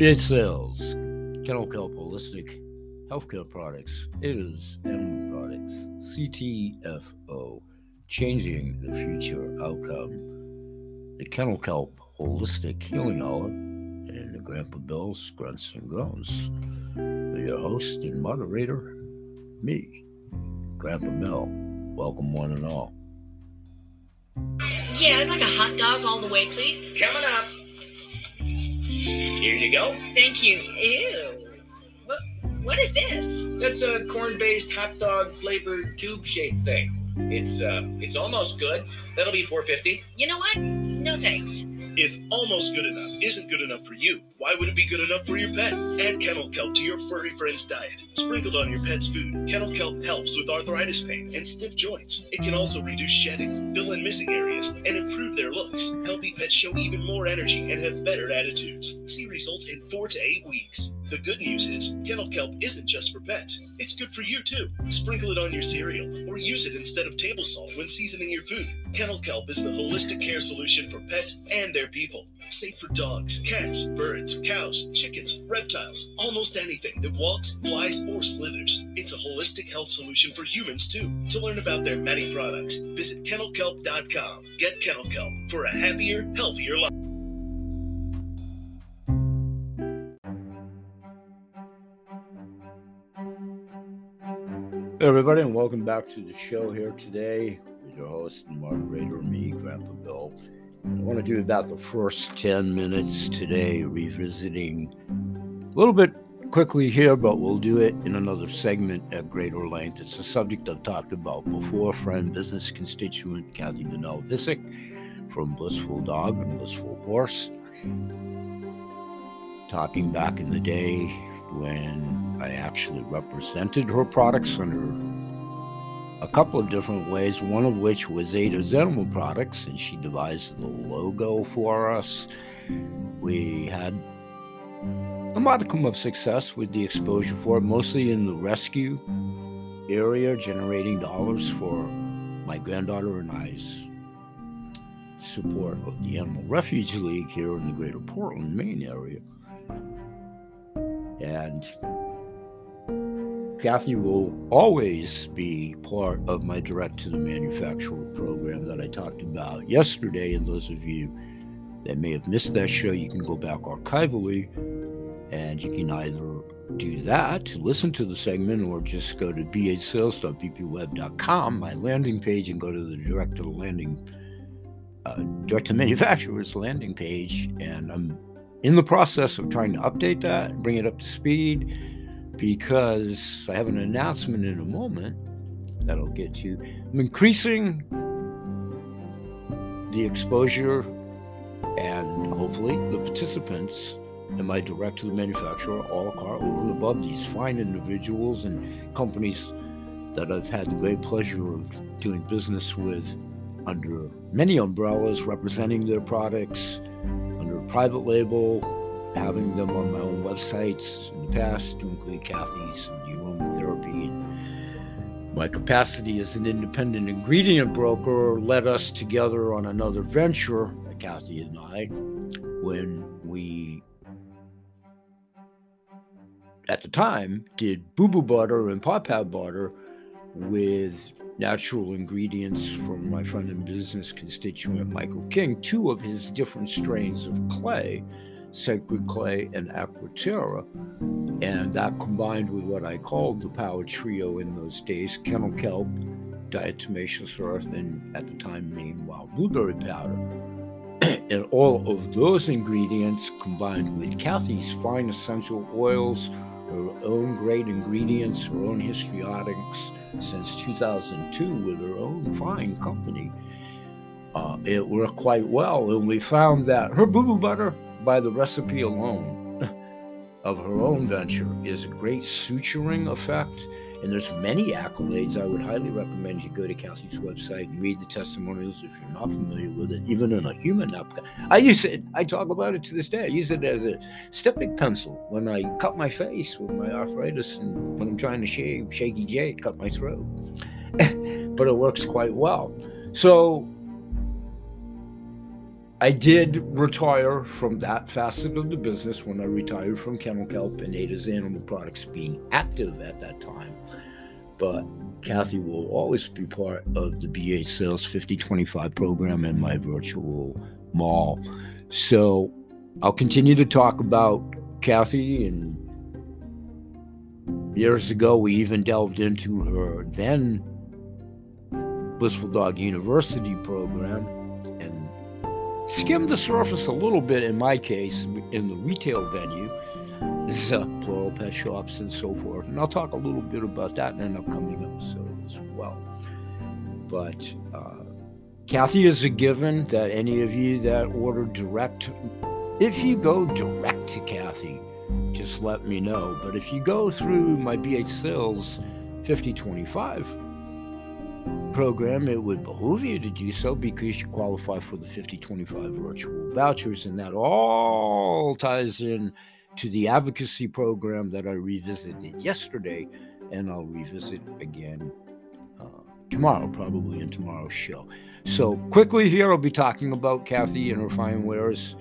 Bid sells kennel kelp holistic healthcare products. It is animal products. CTFO, changing the future outcome. The kennel kelp holistic healing hour, and the Grandpa Bill's grunts and groans. Your host and moderator, me, Grandpa Bill. Welcome, one and all. Yeah, I'd like a hot dog all the way, please. Coming up. Here you go. Thank you. Ew. What, what is this? That's a corn-based hot dog flavored tube-shaped thing. It's uh, it's almost good. That'll be 450. You know what? No thanks. If almost good enough isn't good enough for you, why would it be good enough for your pet? Add kennel kelp to your furry friend's diet. Sprinkled on your pet's food, kennel kelp helps with arthritis pain and stiff joints. It can also reduce shedding, fill in missing areas, and improve their looks. Healthy pets show even more energy and have better attitudes. See results in four to eight weeks. The good news is, kennel kelp isn't just for pets. It's good for you too. Sprinkle it on your cereal or use it instead of table salt when seasoning your food. Kennel kelp is the holistic care solution for pets and their people. Safe for dogs, cats, birds, cows, chickens, reptiles, almost anything that walks, flies, or slithers. It's a holistic health solution for humans too. To learn about their many products, visit kennelkelp.com. Get kennel kelp for a happier, healthier life. Hey everybody, and welcome back to the show here today with your host moderator, me, Grandpa Bill. I want to do about the first 10 minutes today, revisiting a little bit quickly here, but we'll do it in another segment at greater length. It's a subject I've talked about before. Friend, business constituent Kathy Dannel Vitcak from Blissful Dog and Blissful Horse. Talking back in the day when I actually represented her products under a couple of different ways, one of which was Ada's Animal Products, and she devised the logo for us. We had a modicum of success with the exposure for it, mostly in the rescue area, generating dollars for my granddaughter and I's support of the Animal Refuge League here in the greater Portland, Maine area. And Kathy will always be part of my direct to the manufacturer program that I talked about yesterday. And those of you that may have missed that show, you can go back archivally and you can either do that to listen to the segment or just go to basales.bpweb.com, my landing page, and go to the direct to the landing, uh, direct to manufacturers landing page. And I'm in the process of trying to update that and bring it up to speed because I have an announcement in a moment that I'll get to. I'm increasing the exposure and hopefully the participants in my direct to the manufacturer all carte over and above these fine individuals and companies that I've had the great pleasure of doing business with under many umbrellas representing their products under a private label having them on my own websites in the past to include Kathy's. And my capacity as an independent ingredient broker led us together on another venture, Kathy and I, when we, at the time, did boo boo butter and paw pad butter with natural ingredients from my friend and business constituent Michael King, two of his different strains of clay Sacred Clay, and Aquaterra. And that combined with what I called the power trio in those days kennel kelp, diatomaceous earth, and at the time named wild blueberry powder. and all of those ingredients combined with Kathy's fine essential oils, her own great ingredients, her own histriotics since 2002 with her own fine company. Uh, it worked quite well, and we found that her boo boo butter by the recipe alone of her own venture is a great suturing effect. And there's many accolades. I would highly recommend you go to Kathy's website and read the testimonials if you're not familiar with it, even in a human napkin. I use it, I talk about it to this day. I use it as a styptic pencil when I cut my face with my arthritis and when I'm trying to shave, shaky J, cut my throat. but it works quite well. So I did retire from that facet of the business when I retired from Kennel Kelp and Ada's Animal Products being active at that time. But Kathy will always be part of the BA Sales 5025 program and my virtual mall. So I'll continue to talk about Kathy. And years ago, we even delved into her then Blissful Dog University program skimmed the surface a little bit in my case in the retail venue. Uh, plural pet shops and so forth. And I'll talk a little bit about that in an upcoming episode as well. But uh, Kathy is a given that any of you that order direct, if you go direct to Kathy, just let me know. But if you go through my BH Sales 5025, program, it would behoove you to do so because you qualify for the 5025 virtual vouchers, and that all ties in to the advocacy program that I revisited yesterday, and I'll revisit again uh, tomorrow, probably in tomorrow's show. So, quickly here, I'll be talking about Kathy and her fine wares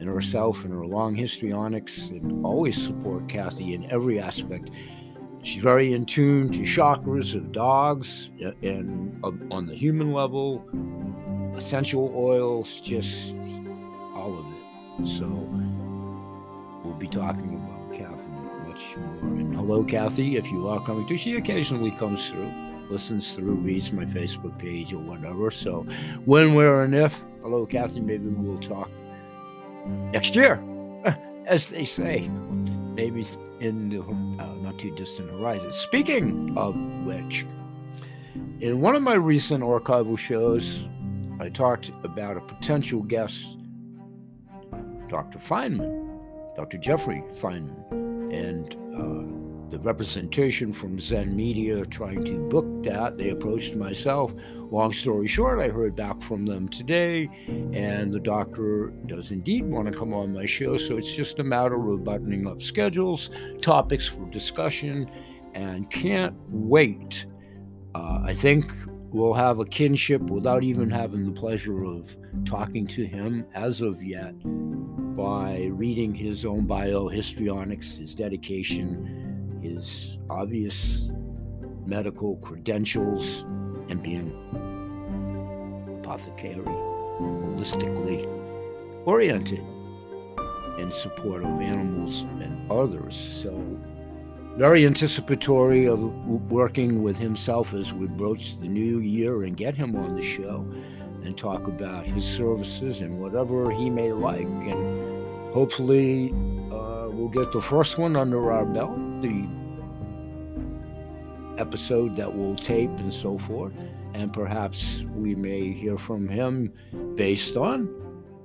and herself and her long history onyx, and always support Kathy in every aspect She's very in tune to chakras of dogs and on the human level, essential oils, just all of it. So we'll be talking about Kathy much more. And hello, Kathy, if you are coming through. She occasionally comes through, listens through, reads my Facebook page or whatever. So when, where, and if, hello, Kathy, maybe we'll talk next year, as they say. Maybe in the uh, not too distant horizon. Speaking of which, in one of my recent archival shows, I talked about a potential guest, Dr. Feinman, Dr. Jeffrey Feinman, and the representation from Zen Media trying to book that. They approached myself. Long story short, I heard back from them today, and the doctor does indeed want to come on my show. So it's just a matter of buttoning up schedules, topics for discussion, and can't wait. Uh, I think we'll have a kinship without even having the pleasure of talking to him as of yet by reading his own bio, histrionics, his dedication his obvious medical credentials and being apothecary, holistically oriented in support of animals and others. So, very anticipatory of working with himself as we broach the new year and get him on the show and talk about his services and whatever he may like. And hopefully, we'll get the first one under our belt, the episode that we'll tape and so forth, and perhaps we may hear from him based on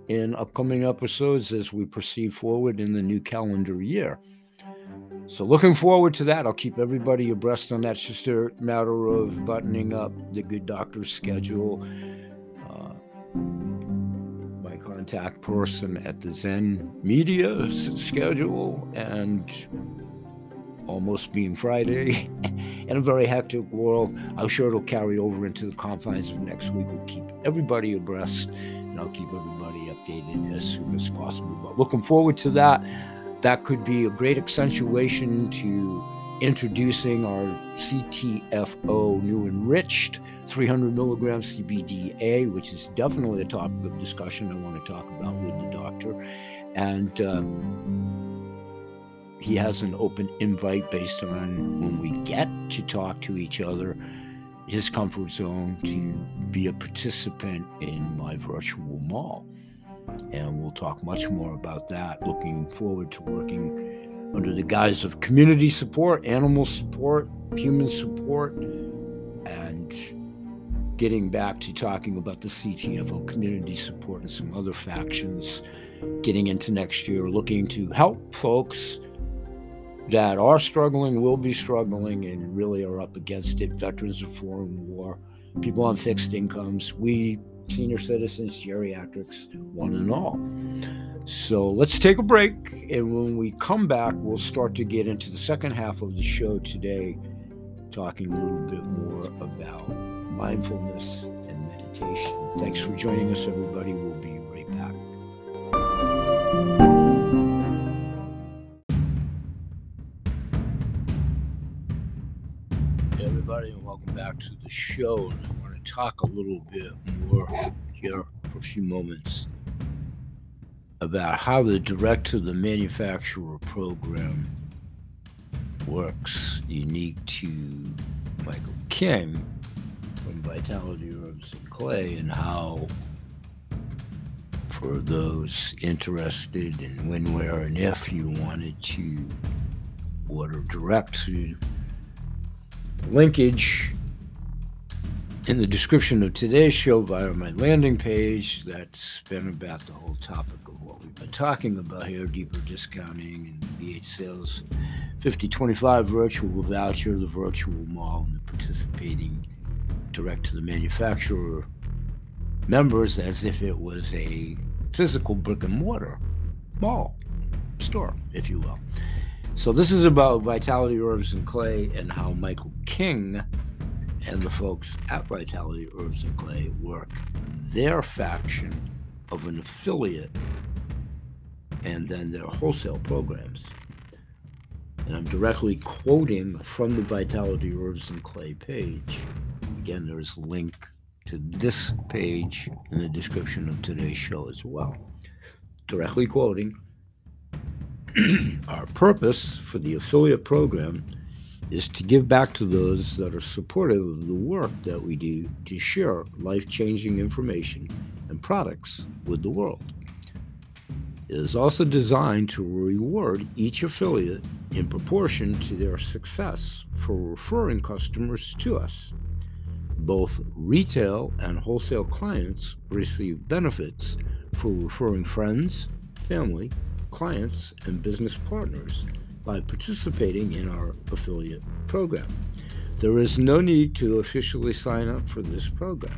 in upcoming episodes as we proceed forward in the new calendar year. So, looking forward to that. I'll keep everybody abreast on that. It's just a matter of buttoning up the good doctor's schedule contact person at the Zen Media schedule and almost being Friday in a very hectic world. I'm sure it'll carry over into the confines of next week. We'll keep everybody abreast and I'll keep everybody updated as soon as possible. But looking forward to that. That could be a great accentuation to introducing our CTFO new enriched 300 milligrams CBDA, which is definitely a topic of discussion I want to talk about with the doctor. And um, he has an open invite based on when we get to talk to each other, his comfort zone to be a participant in my virtual mall. And we'll talk much more about that. Looking forward to working under the guise of community support, animal support, human support, and getting back to talking about the CTFO community support and some other factions getting into next year, looking to help folks that are struggling, will be struggling, and really are up against it veterans of foreign war, people on fixed incomes, we senior citizens, geriatrics, one and all. So let's take a break, and when we come back, we'll start to get into the second half of the show today, talking a little bit more about mindfulness and meditation. Thanks for joining us, everybody. We'll be right back. Hey everybody, and welcome back to the show. I want to talk a little bit more here for a few moments about how the direct to the manufacturer program works, unique to Michael King from Vitality Herbs and Clay, and how, for those interested in when, where, and if you wanted to order direct to linkage in the description of today's show via my landing page. That's been about the whole topic of what we've been talking about here deeper discounting and VH sales 5025 virtual voucher, the virtual mall, and the participating direct to the manufacturer members as if it was a physical brick and mortar mall store, if you will. So this is about Vitality Herbs and Clay and how Michael King and the folks at Vitality Herbs and Clay work their faction of an affiliate and then their wholesale programs. And I'm directly quoting from the Vitality Herbs and Clay page. Again, there's a link to this page in the description of today's show as well. Directly quoting our purpose for the affiliate program is to give back to those that are supportive of the work that we do to share life changing information and products with the world. It is also designed to reward each affiliate in proportion to their success for referring customers to us. Both retail and wholesale clients receive benefits for referring friends, family, clients and business partners by participating in our affiliate program. There is no need to officially sign up for this program,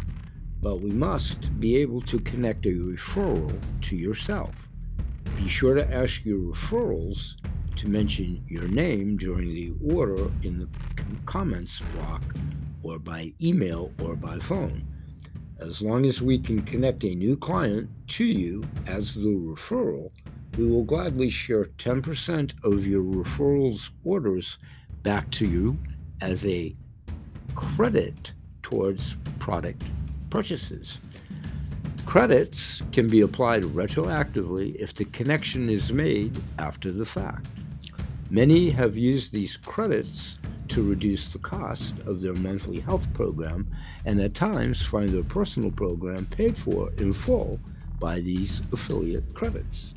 but we must be able to connect a referral to yourself. Be sure to ask your referrals to mention your name during the order in the comments block or by email or by phone. As long as we can connect a new client to you as the referral, we will gladly share 10% of your referrals orders back to you as a credit towards product purchases. Credits can be applied retroactively if the connection is made after the fact. Many have used these credits to reduce the cost of their monthly health program and at times find their personal program paid for in full by these affiliate credits.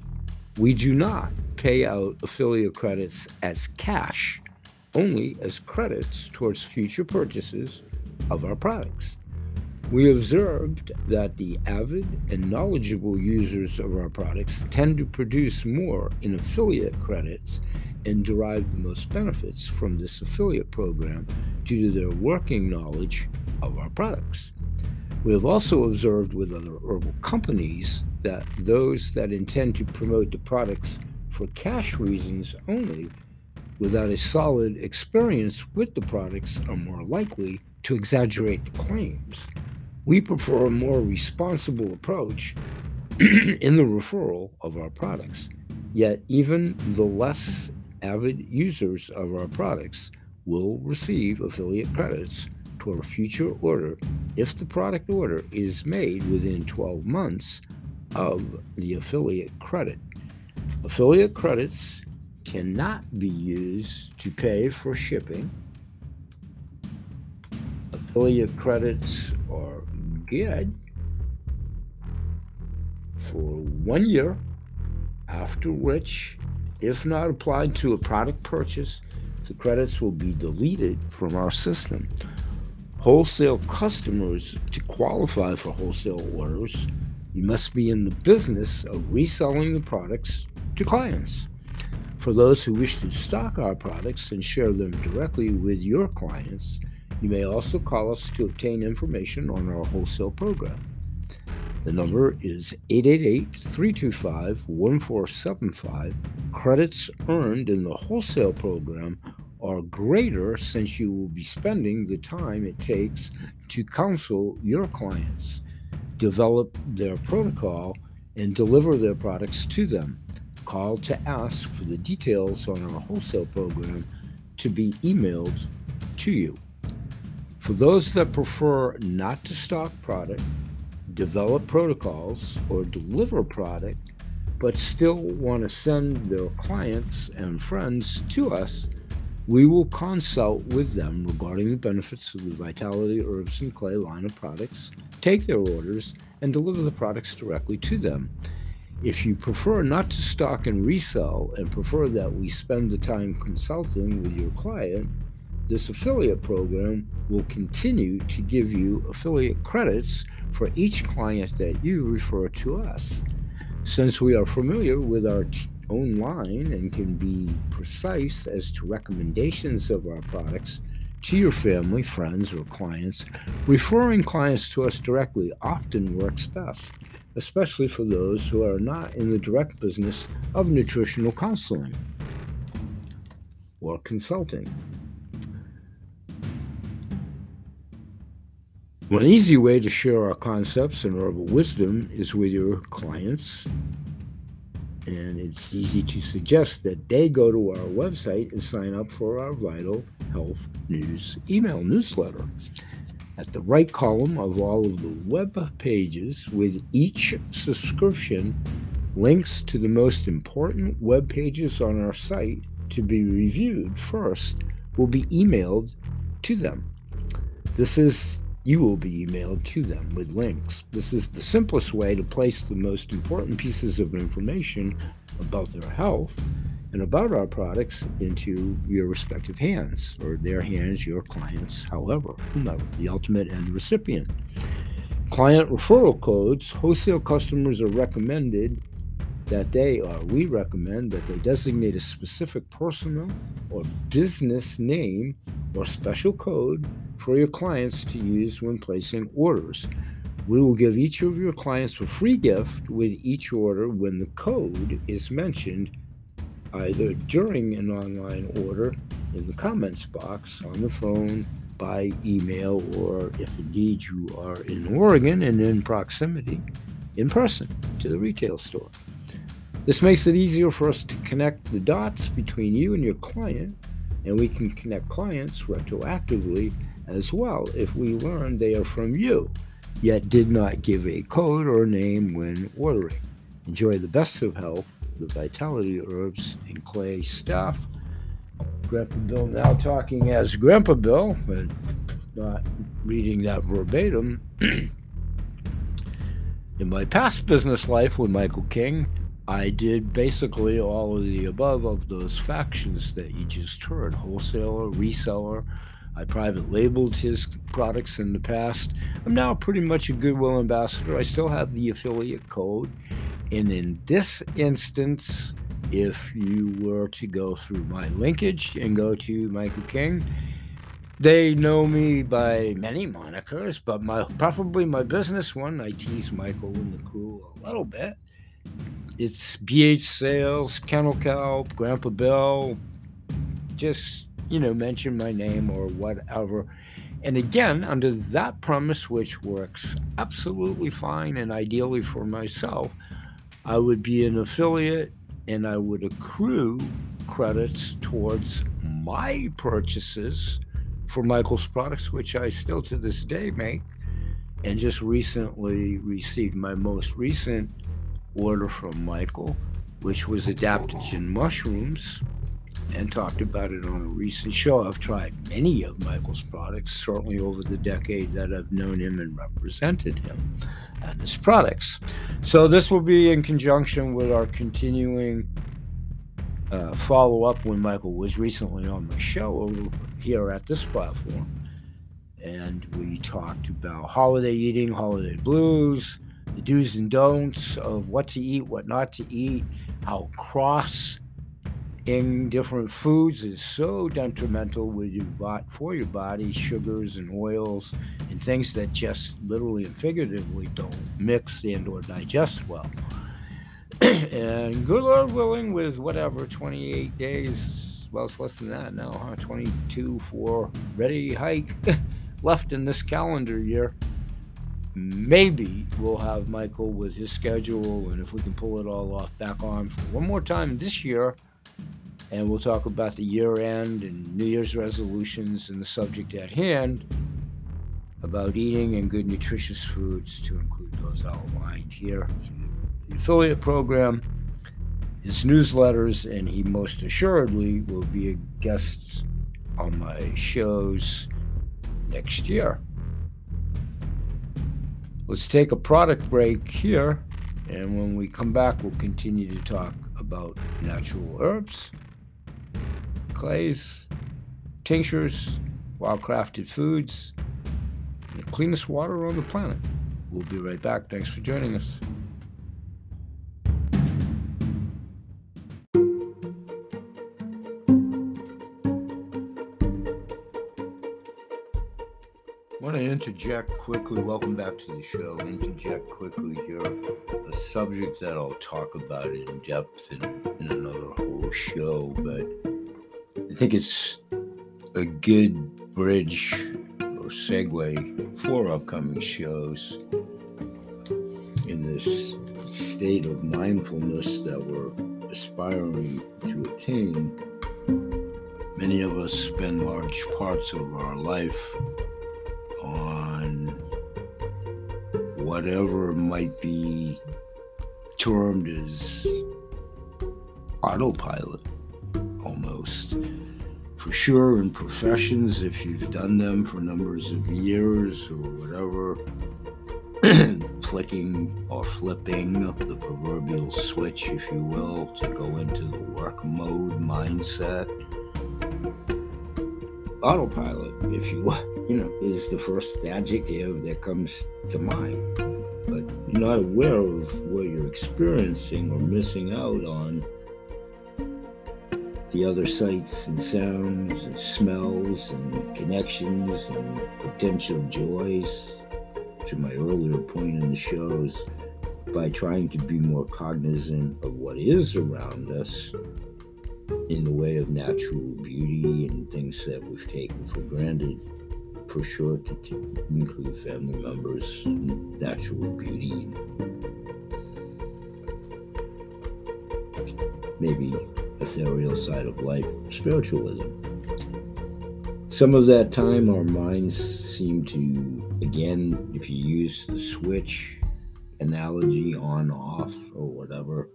We do not pay out affiliate credits as cash, only as credits towards future purchases of our products. We observed that the avid and knowledgeable users of our products tend to produce more in affiliate credits and derive the most benefits from this affiliate program due to their working knowledge of our products. We have also observed with other herbal companies that those that intend to promote the products for cash reasons only, without a solid experience with the products, are more likely to exaggerate the claims. We prefer a more responsible approach in the referral of our products. Yet, even the less avid users of our products will receive affiliate credits to a future order if the product order is made within 12 months of the affiliate credit. Affiliate credits cannot be used to pay for shipping. Affiliate credits are good for one year, after which, if not applied to a product purchase, the credits will be deleted from our system wholesale customers to qualify for wholesale orders, you must be in the business of reselling the products to clients. For those who wish to stock our products and share them directly with your clients, you may also call us to obtain information on our wholesale program. The number is 888 325 1475. Credits earned in the wholesale program are greater since you will be spending the time it takes to counsel your clients, develop their protocol, and deliver their products to them. Call to ask for the details on our wholesale program to be emailed to you. For those that prefer not to stock product, develop protocols, or deliver product, but still want to send their clients and friends to us, we will consult with them regarding the benefits of the Vitality Herbs and Clay line of products, take their orders, and deliver the products directly to them. If you prefer not to stock and resell and prefer that we spend the time consulting with your client, this affiliate program will continue to give you affiliate credits for each client that you refer to us. Since we are familiar with our own line and can be precise as to recommendations of our products to your family, friends, or clients, referring clients to us directly often works best, especially for those who are not in the direct business of nutritional counseling or consulting. One easy way to share our concepts and herbal wisdom is with your clients. And it's easy to suggest that they go to our website and sign up for our Vital Health News email newsletter. At the right column of all of the web pages with each subscription, links to the most important web pages on our site to be reviewed first will be emailed to them. This is you will be emailed to them with links. This is the simplest way to place the most important pieces of information about their health and about our products into your respective hands, or their hands, your clients, however, whomever, the ultimate end recipient. Client referral codes, wholesale customers are recommended that they, or we recommend that they designate a specific personal or business name or special code for your clients to use when placing orders. We will give each of your clients a free gift with each order when the code is mentioned either during an online order in the comments box on the phone, by email, or if indeed you are in Oregon and in proximity, in person to the retail store. This makes it easier for us to connect the dots between you and your client, and we can connect clients retroactively as well if we learn they are from you, yet did not give a code or name when ordering. Enjoy the best of health, the Vitality Herbs and Clay stuff. Grandpa Bill now talking as Grandpa Bill, but not reading that verbatim. In my past business life with Michael King, I did basically all of the above of those factions that you just heard wholesaler, reseller, I private labeled his products in the past. I'm now pretty much a Goodwill ambassador. I still have the affiliate code. And in this instance, if you were to go through my linkage and go to Michael King, they know me by many monikers, but my preferably my business one, I tease Michael and the crew a little bit. It's BH Sales, Kennel Cow, Grandpa Bill, just you know, mention my name or whatever. And again, under that premise, which works absolutely fine and ideally for myself, I would be an affiliate and I would accrue credits towards my purchases for Michael's products, which I still to this day make. And just recently received my most recent order from Michael, which was adaptogen mushrooms and talked about it on a recent show. I've tried many of Michael's products, certainly over the decade that I've known him and represented him and his products. So this will be in conjunction with our continuing uh, follow up when Michael was recently on my show here at this platform. And we talked about holiday eating, holiday blues, the do's and don'ts of what to eat, what not to eat, how cross in different foods is so detrimental with your for your body, sugars and oils and things that just literally and figuratively don't mix and or digest well. and good Lord willing, with whatever 28 days, well, it's less than that now, huh? 22 for ready hike left in this calendar year. Maybe we'll have Michael with his schedule, and if we can pull it all off back on for one more time this year and we'll talk about the year end and New Year's resolutions and the subject at hand. about eating and good nutritious foods to include those outlined here. The affiliate program, his newsletters, and he most assuredly will be a guest on my shows next year. Let's take a product break here, and when we come back, we'll continue to talk about natural herbs, clays, tinctures, wild crafted foods, the cleanest water on the planet. We'll be right back. Thanks for joining us. Want to interject quickly. Welcome back to the show. Interject quickly here a subject that I'll talk about in depth in, in another whole show, but I think it's a good bridge or segue for upcoming shows in this state of mindfulness that we're aspiring to attain. Many of us spend large parts of our life on whatever might be termed as autopilot almost. For sure, in professions, if you've done them for numbers of years or whatever, flicking or flipping the proverbial switch, if you will, to go into the work mode mindset. Autopilot, if you will you know, is the first adjective that comes to mind. But you're not aware of what you're experiencing or missing out on the other sights and sounds and smells and connections and potential joys. To my earlier point in the shows, by trying to be more cognizant of what is around us in the way of natural beauty and things that we've taken for granted for sure to t- include family members, natural beauty, maybe ethereal side of life, spiritualism. Some of that time, our minds seem to, again, if you use the switch analogy on off or whatever,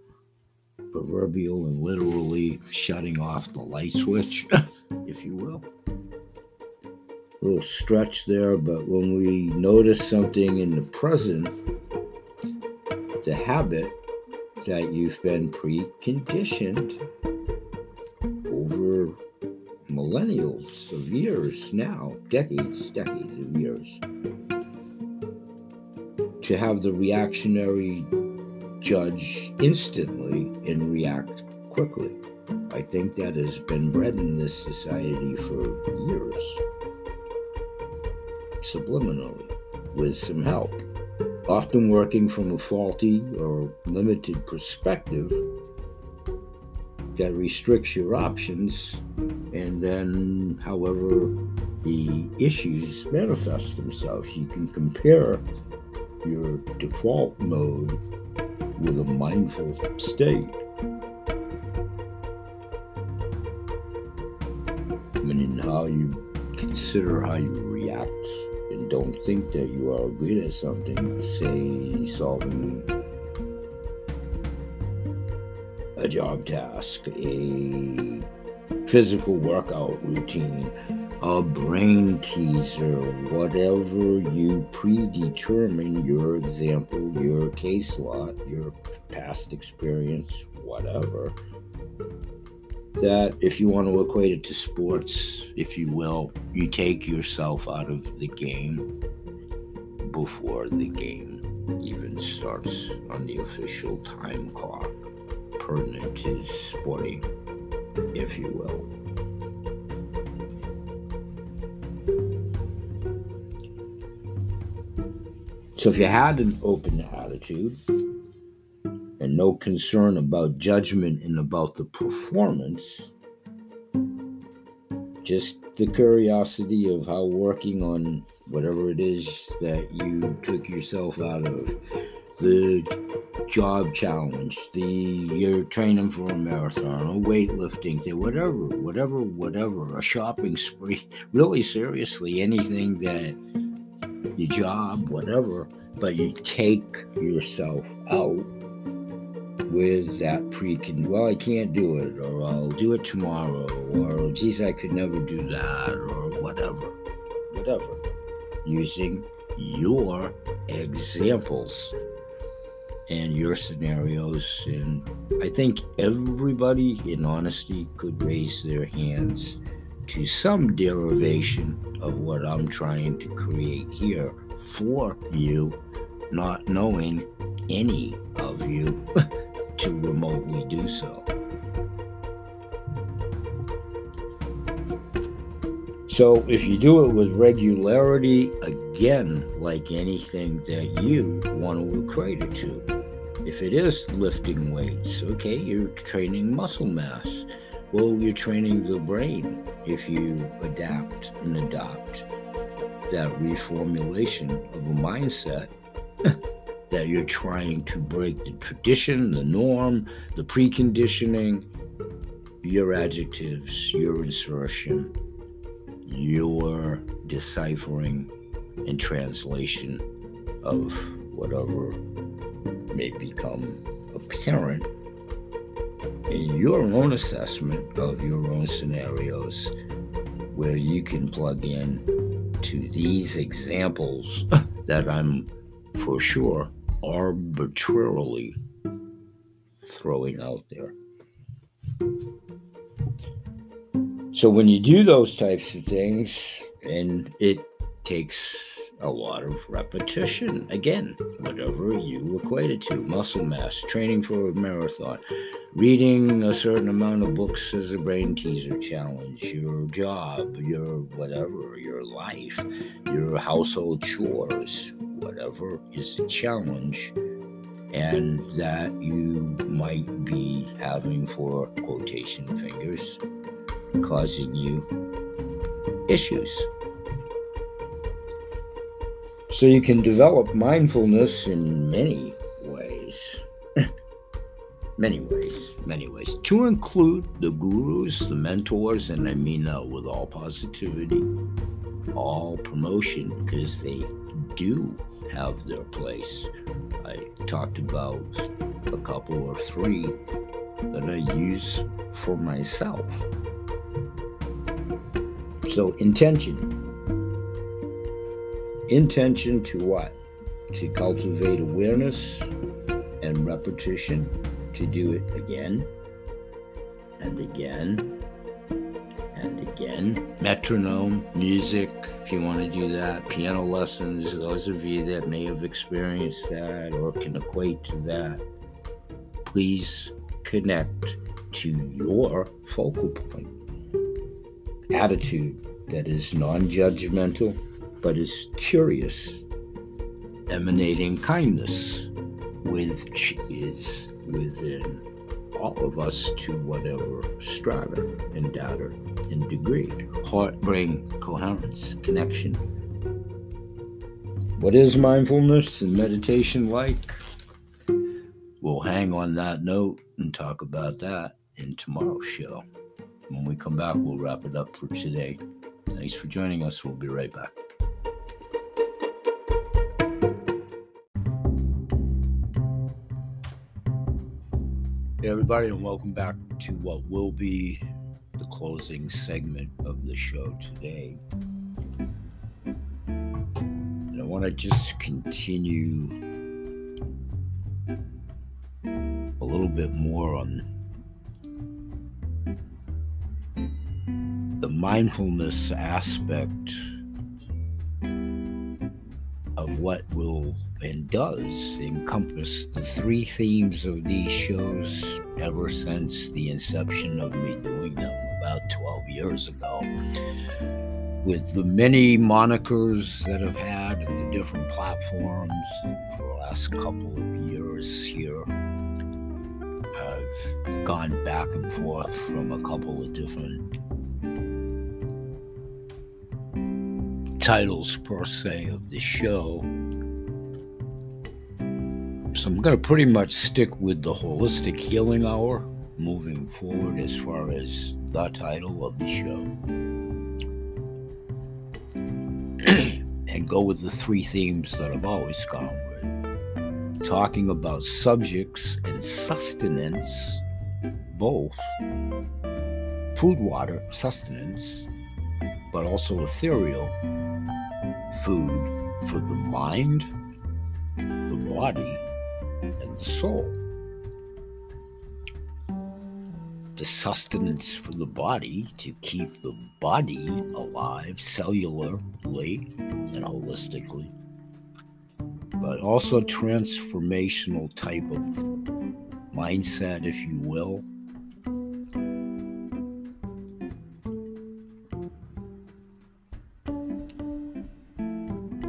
proverbial and literally shutting off the light switch, if you will A little stretch there, but when we notice something in the present, the habit that you've been preconditioned millennials of years now, decades, decades of years, to have the reactionary judge instantly and react quickly. I think that has been bred in this society for years subliminally with some help, often working from a faulty or limited perspective that restricts your options, and then, however, the issues manifest themselves. You can compare your default mode with a mindful state. Meaning how you consider how you react and don't think that you are good at something, say solving a job task, a physical workout routine, a brain teaser, whatever you predetermine your example, your case lot, your past experience, whatever that if you want to equate it to sports, if you will, you take yourself out of the game before the game even starts on the official time clock pertinent to sporting, if you will. So if you had an open attitude, and no concern about judgment and about the performance. Just the curiosity of how working on whatever it is that you took yourself out of, the job challenge, the you're training for a marathon, a weightlifting whatever, whatever, whatever, a shopping spree. Really, seriously, anything that your job, whatever, but you take yourself out with that precon well i can't do it or i'll do it tomorrow or geez i could never do that or whatever whatever using your examples and your scenarios and i think everybody in honesty could raise their hands to some derivation of what i'm trying to create here for you not knowing any of you to remotely do so. So, if you do it with regularity, again, like anything that you want to equate it to, if it is lifting weights, okay, you're training muscle mass. Well, you're training the brain if you adapt and adopt that reformulation of a mindset that you're trying to break the tradition, the norm, the preconditioning, your adjectives, your insertion, your deciphering and translation of whatever may become apparent in your own assessment of your own scenarios where you can plug in to these examples that I'm for sure arbitrarily throwing out there. So when you do those types of things, and it takes a lot of repetition. Again, whatever you equate it to muscle mass, training for a marathon, reading a certain amount of books as a brain teaser challenge, your job, your whatever, your life, your household chores, whatever is the challenge and that you might be having for quotation fingers causing you issues. So you can develop mindfulness in many ways. many ways, many ways. To include the gurus, the mentors, and I mean that with all positivity, all promotion, because they do have their place. I talked about a couple or three that I use for myself. So, intention. Intention to what? To cultivate awareness and repetition to do it again and again and again. Metronome, music, if you want to do that. Piano lessons, those of you that may have experienced that or can equate to that, please connect to your focal point. Attitude that is non judgmental but is curious, emanating kindness, which is within all of us to whatever strata and data and degree. Heart brain coherence, connection. What is mindfulness and meditation like? We'll hang on that note and talk about that in tomorrow's show. When we come back, we'll wrap it up for today. Thanks for joining us. We'll be right back. Hey, everybody, and welcome back to what will be the closing segment of the show today. And I want to just continue a little bit more on the mindfulness aspect of what will and does encompass the three themes of these shows ever since the inception of me doing them about 12 years ago. With the many monikers that I've had and the different platforms for the last couple of years here, I've gone back and forth from a couple of different titles per se of the show I'm going to pretty much stick with the holistic healing hour moving forward as far as the title of the show. and go with the three themes that I've always gone with. Talking about subjects and sustenance, both food, water, sustenance, but also ethereal food for the mind, the body, and the soul. The sustenance for the body to keep the body alive cellularly and holistically, but also transformational type of mindset, if you will.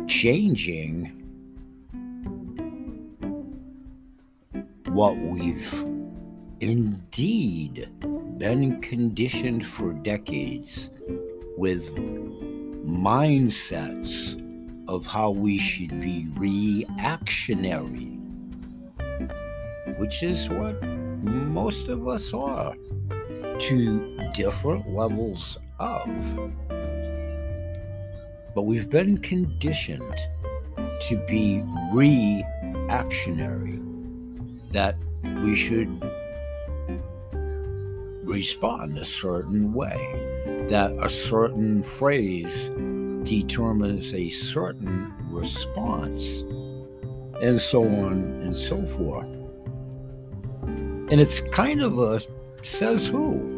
Changing what we've indeed been conditioned for decades with mindsets of how we should be reactionary, which is what most of us are to different levels of. But we've been conditioned to be reactionary, that we should respond a certain way, that a certain phrase determines a certain response, and so on and so forth. And it's kind of a says who.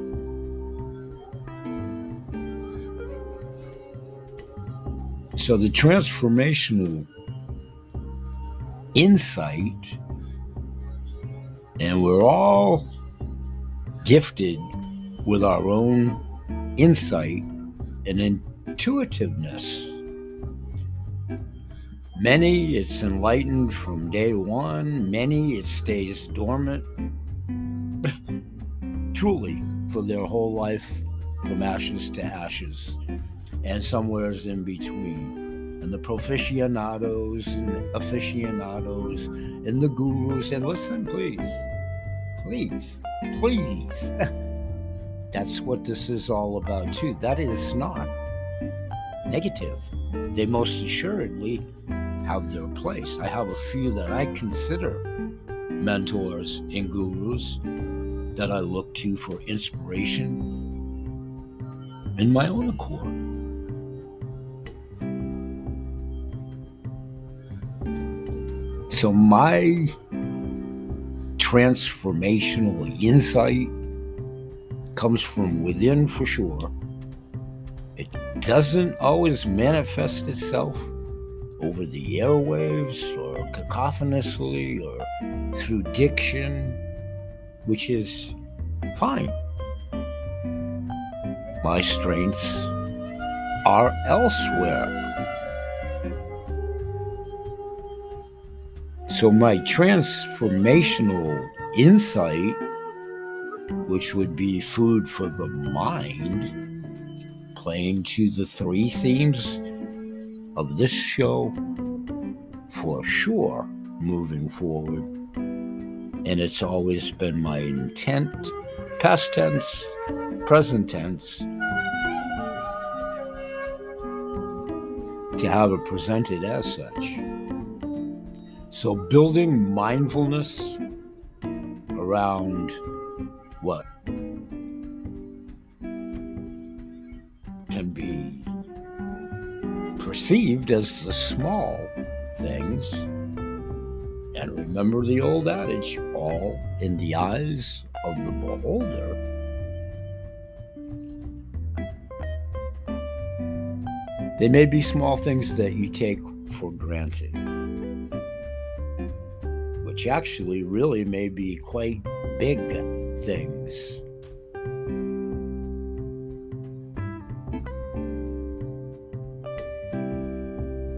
So the transformational insight, and we're all gifted with our own insight and intuitiveness. Many it's enlightened from day one, many it stays dormant truly for their whole life from ashes to ashes and somewheres in between. And the proficiados and aficionados and the gurus, and listen, please, please, please. That's what this is all about, too. That is not negative. They most assuredly have their place. I have a few that I consider mentors and gurus that I look to for inspiration in my own accord. So, my transformational insight comes from within for sure. It doesn't always manifest itself over the airwaves or cacophonously or through diction, which is fine. My strengths are elsewhere. So, my transformational insight, which would be food for the mind, playing to the three themes of this show for sure moving forward. And it's always been my intent, past tense, present tense, to have it presented as such. So, building mindfulness around what can be perceived as the small things. And remember the old adage all in the eyes of the beholder. They may be small things that you take for granted which actually really may be quite big things.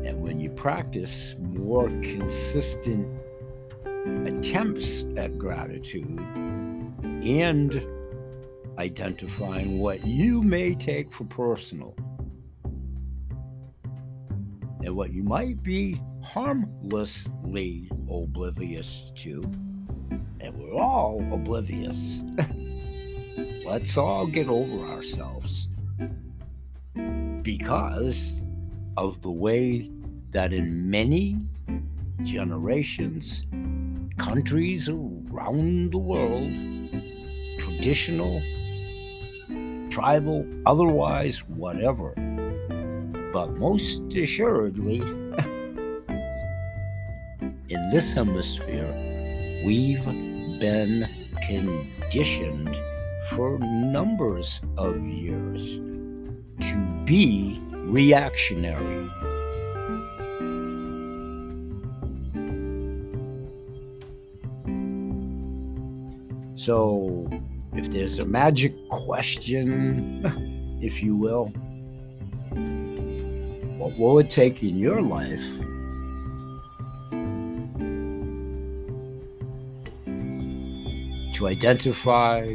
And when you practice more consistent attempts at gratitude and identifying what you may take for personal and what you might be harmlessly oblivious to. And we're all oblivious. Let's all get over ourselves because of the way that in many generations, countries around the world, traditional, tribal, otherwise, whatever, but most assuredly, in this hemisphere, we've been conditioned for numbers of years to be reactionary. So, if there's a magic question, if you will, what will it take in your life to identify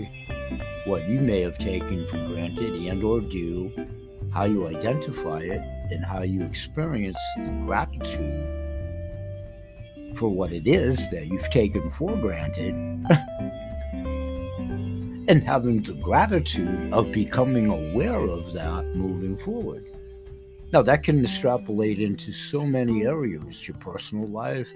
what you may have taken for granted and or do how you identify it and how you experience the gratitude for what it is that you've taken for granted and having the gratitude of becoming aware of that moving forward. Now that can extrapolate into so many areas your personal life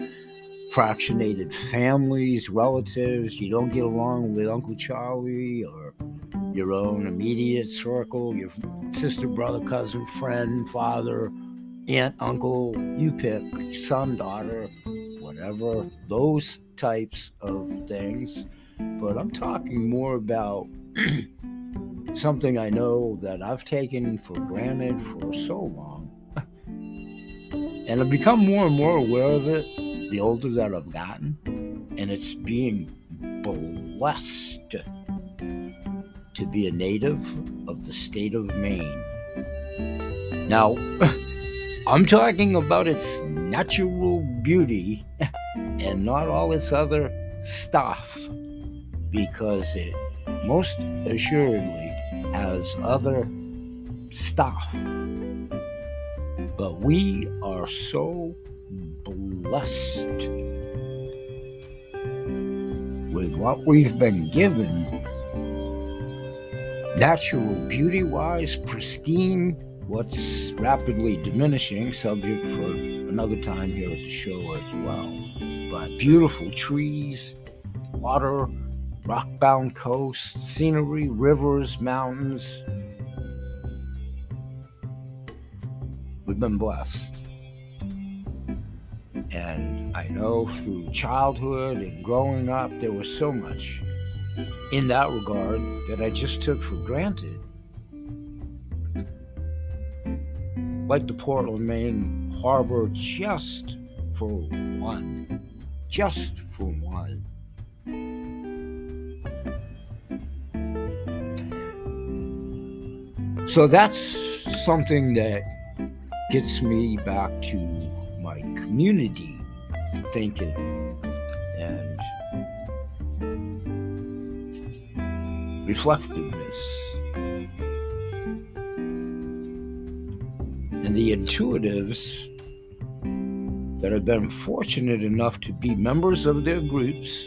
fractionated families, relatives, you don't get along with Uncle Charlie or your own immediate circle, your sister, brother, cousin, friend, father, aunt, uncle, you pick, son, daughter, whatever, those types of things. But I'm talking more about something I know that I've taken for granted for so long. and I've become more and more aware of it the older that I've gotten, and it's being blessed to be a native of the state of Maine. Now, I'm talking about its natural beauty and not all its other stuff, because it most assuredly has other stuff. But we are so blessed with what we've been given natural beauty wise, pristine, what's rapidly diminishing, subject for another time here at the show as well. But beautiful trees, water, rock bound coast, scenery, rivers, mountains. We've been blessed. And I know through childhood and growing up, there was so much in that regard that I just took for granted. Like the Portland, Maine harbor, just for one. Just for one. So that's something that gets me back to community. Thinking and reflectiveness. And the intuitives that have been fortunate enough to be members of their groups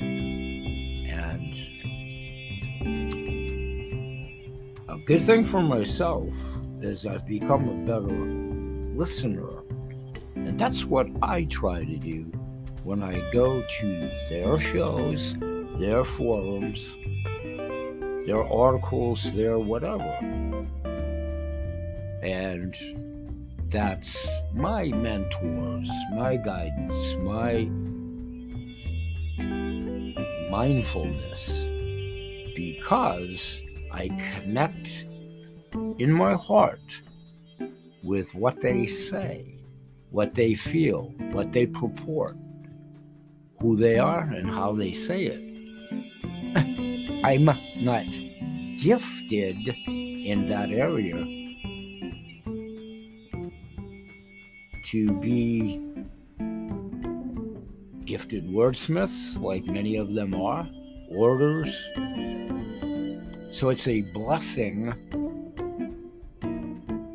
and a good thing for myself is I've become a better listener and that's what I try to do when I go to their shows, their forums, their articles, their whatever. And that's my mentors, my guidance, my mindfulness, because I connect in my heart with what they say what they feel, what they purport, who they are, and how they say it. I'm not gifted in that area to be gifted wordsmiths, like many of them are, orders. So it's a blessing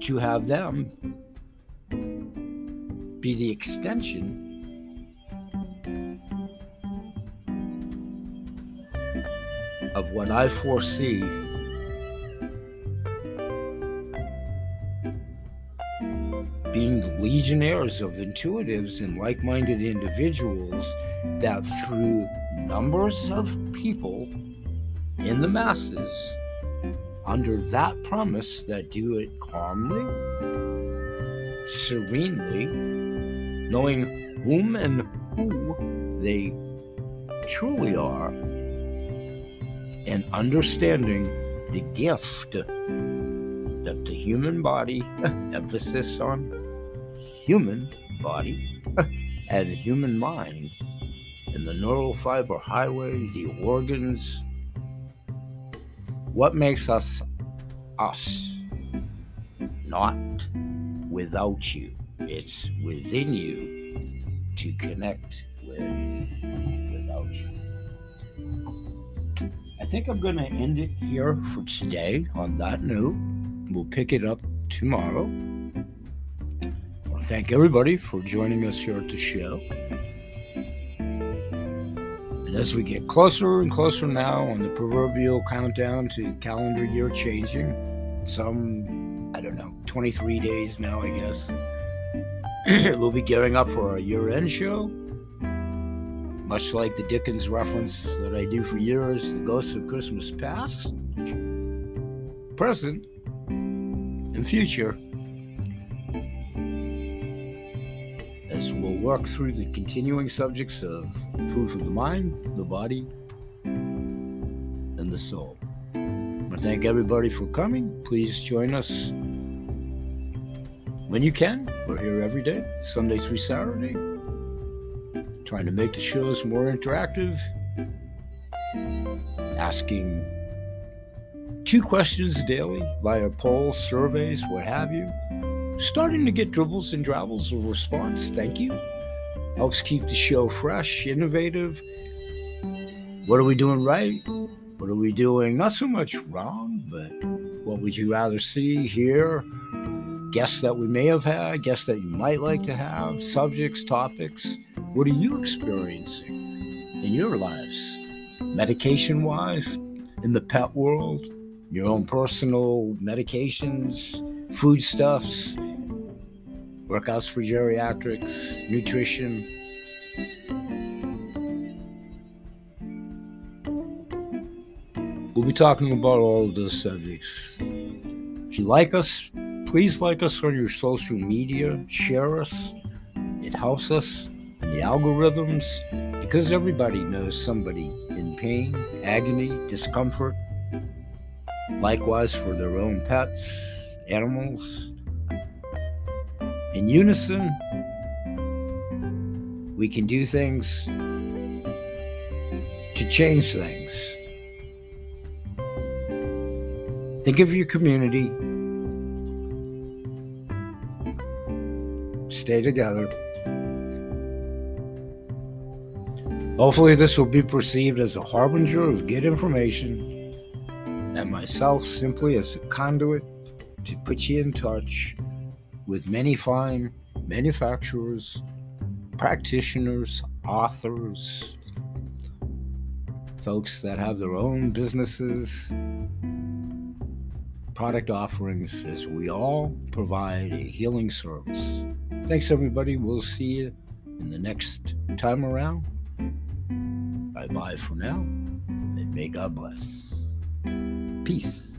to have them be the extension of what I foresee being the legionnaires of intuitives and like minded individuals that through numbers of people in the masses, under that promise that do it calmly, serenely, knowing whom and who they truly are, and understanding the gift that the human body, emphasis on human body, and human mind, and the neural fiber highway, the organs, what makes us us? Not without you. It's within you to connect with without you. I think I'm going to end it here for today on that note. We'll pick it up tomorrow. I want to thank everybody for joining us here at the show. And as we get closer and closer now on the proverbial countdown to calendar year changing, some, I don't know, 23 days now, I guess, we'll be gearing up for our year end show. Much like the Dickens reference that I do for years, The Ghosts of Christmas Past, Present, and Future. As we'll work through the continuing subjects of food for the mind, the body, and the soul. I thank everybody for coming. Please join us when you can. We're here every day, Sunday through Saturday, trying to make the shows more interactive, asking two questions daily via polls, surveys, what have you. Starting to get dribbles and drabbles of response. Thank you. Helps keep the show fresh, innovative. What are we doing right? What are we doing not so much wrong, but what would you rather see, hear? Guests that we may have had, guests that you might like to have, subjects, topics. What are you experiencing in your lives? Medication wise, in the pet world, your own personal medications, foodstuffs, workouts for geriatrics, nutrition. We'll be talking about all of those subjects. If you like us, please like us on your social media, share us. It helps us in the algorithms because everybody knows somebody in pain, agony, discomfort. Likewise for their own pets, animals. In unison, we can do things to change things. Think of your community. Stay together. Hopefully, this will be perceived as a harbinger of good information, and myself simply as a conduit to put you in touch with many fine manufacturers, practitioners, authors, folks that have their own businesses, product offerings, as we all provide a healing service. Thanks, everybody. We'll see you in the next time around. Bye bye for now, and may God bless. Peace.